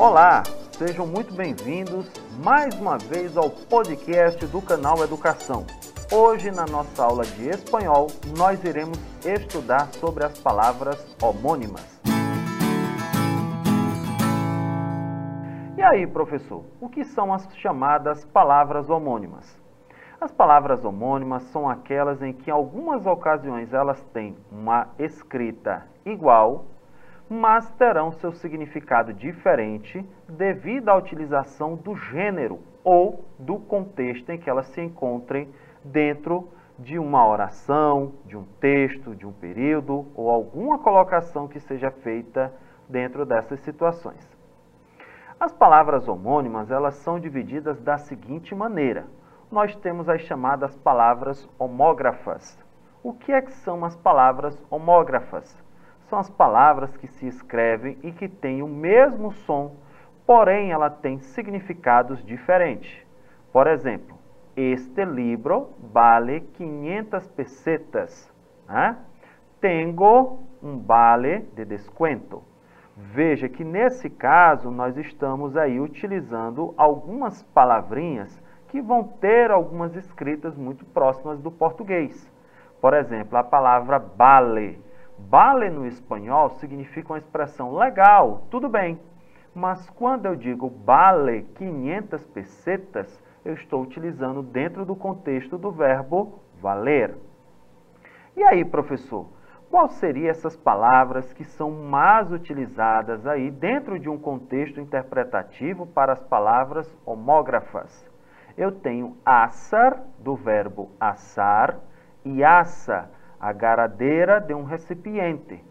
Olá, sejam muito bem-vindos mais uma vez ao podcast do canal Educação. Hoje, na nossa aula de espanhol, nós iremos estudar sobre as palavras homônimas. E aí, professor, o que são as chamadas palavras homônimas? As palavras homônimas são aquelas em que, em algumas ocasiões, elas têm uma escrita igual, mas terão seu significado diferente devido à utilização do gênero ou do contexto em que elas se encontrem dentro de uma oração, de um texto, de um período ou alguma colocação que seja feita dentro dessas situações. As palavras homônimas, elas são divididas da seguinte maneira. Nós temos as chamadas palavras homógrafas. O que é que são as palavras homógrafas? São as palavras que se escrevem e que têm o mesmo som, porém ela tem significados diferentes. Por exemplo, este livro vale 500 pesetas. Né? Tengo um vale de desconto. Veja que nesse caso nós estamos aí utilizando algumas palavrinhas que vão ter algumas escritas muito próximas do português. Por exemplo, a palavra vale Vale no espanhol significa uma expressão legal, tudo bem. Mas quando eu digo vale 500 pesetas, eu estou utilizando dentro do contexto do verbo valer. E aí, professor, quais seriam essas palavras que são mais utilizadas aí dentro de um contexto interpretativo para as palavras homógrafas? Eu tenho assar, do verbo assar, e assa, a garadeira de um recipiente.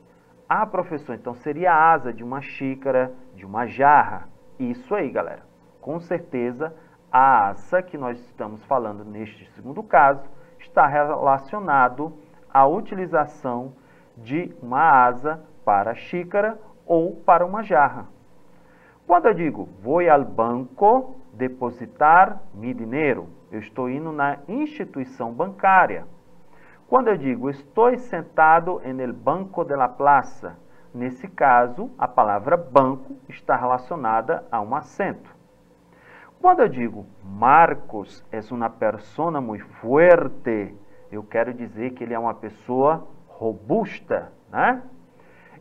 Ah, professor, então seria a asa de uma xícara, de uma jarra. Isso aí, galera. Com certeza, a asa que nós estamos falando neste segundo caso está relacionado à utilização de uma asa para xícara ou para uma jarra. Quando eu digo vou ao banco depositar mi dinheiro, eu estou indo na instituição bancária. Quando eu digo estou sentado en el banco de la plaza, nesse caso, a palavra banco está relacionada a um assento. Quando eu digo Marcos é uma persona muito fuerte, eu quero dizer que ele é uma pessoa robusta, né?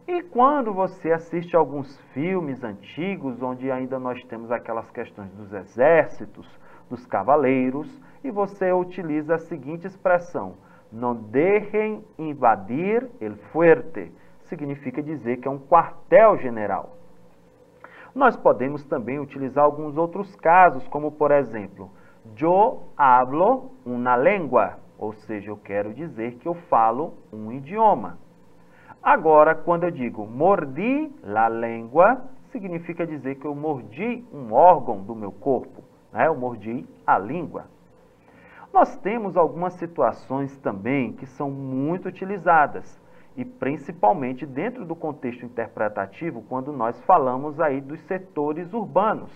E quando você assiste alguns filmes antigos, onde ainda nós temos aquelas questões dos exércitos, dos cavaleiros, e você utiliza a seguinte expressão: não deixem invadir el fuerte. Significa dizer que é um quartel-general. Nós podemos também utilizar alguns outros casos, como por exemplo, yo hablo una lengua, ou seja, eu quero dizer que eu falo um idioma. Agora, quando eu digo mordi la lengua, significa dizer que eu mordi um órgão do meu corpo, né? eu mordi a língua. Nós temos algumas situações também que são muito utilizadas, e principalmente dentro do contexto interpretativo, quando nós falamos aí dos setores urbanos.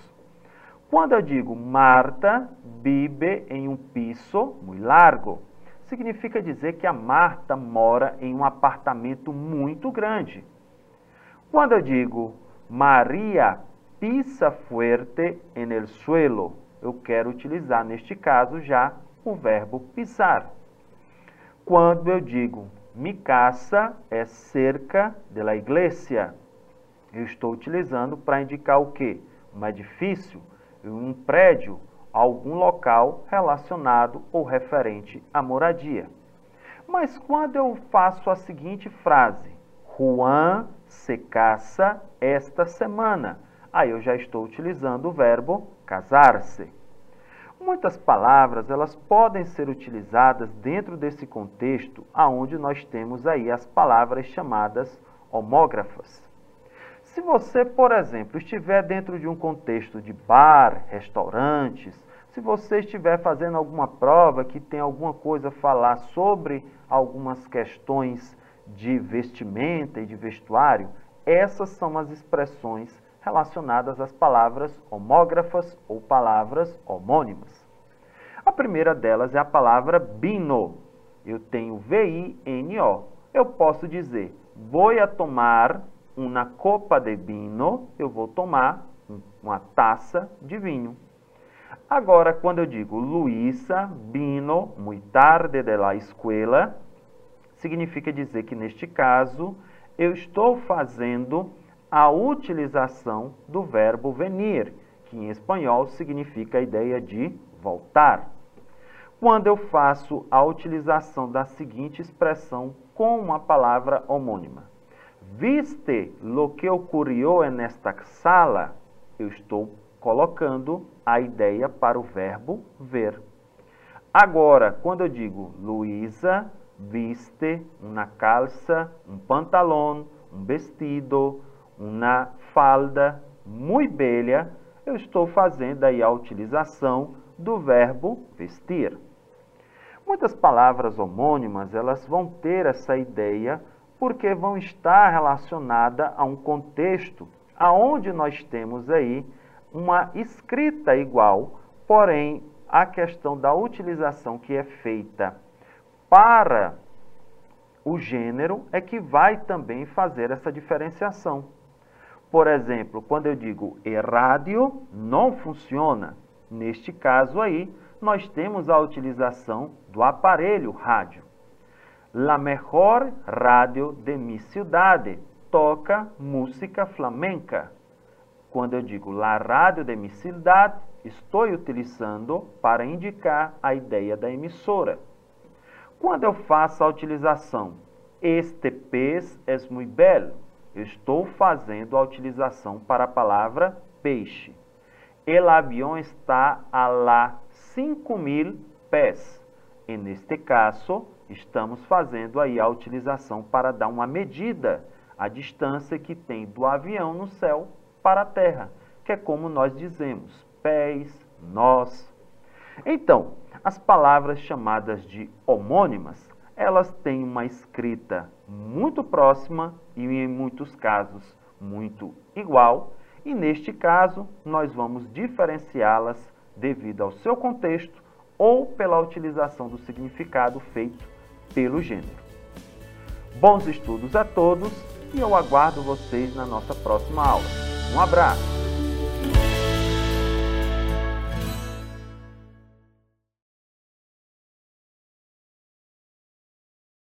Quando eu digo Marta vive em um piso muito largo, significa dizer que a Marta mora em um apartamento muito grande. Quando eu digo Maria pisa fuerte en el suelo, eu quero utilizar neste caso já o verbo pisar. Quando eu digo mi casa é cerca de la iglesia, eu estou utilizando para indicar o quê? Um edifício, um prédio, algum local relacionado ou referente à moradia. Mas quando eu faço a seguinte frase, Juan se casa esta semana, aí eu já estou utilizando o verbo casar-se. Muitas palavras, elas podem ser utilizadas dentro desse contexto aonde nós temos aí as palavras chamadas homógrafas. Se você, por exemplo, estiver dentro de um contexto de bar, restaurantes, se você estiver fazendo alguma prova que tem alguma coisa a falar sobre algumas questões de vestimenta e de vestuário, essas são as expressões relacionadas às palavras homógrafas ou palavras homônimas. A primeira delas é a palavra bino. Eu tenho V-I-N-O. Eu posso dizer, vou a tomar uma copa de vino, eu vou tomar uma taça de vinho. Agora, quando eu digo Luísa vino muy tarde de la escuela, significa dizer que neste caso eu estou fazendo a utilização do verbo venir, que em espanhol significa a ideia de voltar. Quando eu faço a utilização da seguinte expressão com uma palavra homônima. Viste lo que ocorreu nesta sala? Eu estou colocando a ideia para o verbo ver. Agora, quando eu digo Luísa viste uma calça, um pantalão, um vestido, uma falda muito bela, eu estou fazendo aí a utilização do verbo vestir. Muitas palavras homônimas, elas vão ter essa ideia porque vão estar relacionadas a um contexto aonde nós temos aí uma escrita igual, porém a questão da utilização que é feita para o gênero é que vai também fazer essa diferenciação. Por exemplo, quando eu digo e rádio não funciona, neste caso aí, nós temos a utilização do aparelho rádio. La mejor radio de mi ciudad toca música flamenca. Quando eu digo la radio de mi ciudad, estou utilizando para indicar a ideia da emissora. Quando eu faço a utilização este pez é muito belo, eu estou fazendo a utilização para a palavra peixe. El avião está a lá 5 mil pés. E neste caso, estamos fazendo aí a utilização para dar uma medida a distância que tem do avião no céu para a terra, que é como nós dizemos, pés, nós. Então, as palavras chamadas de homônimas, elas têm uma escrita muito próxima e em muitos casos muito igual, e neste caso nós vamos diferenciá-las devido ao seu contexto ou pela utilização do significado feito pelo gênero. Bons estudos a todos e eu aguardo vocês na nossa próxima aula. Um abraço!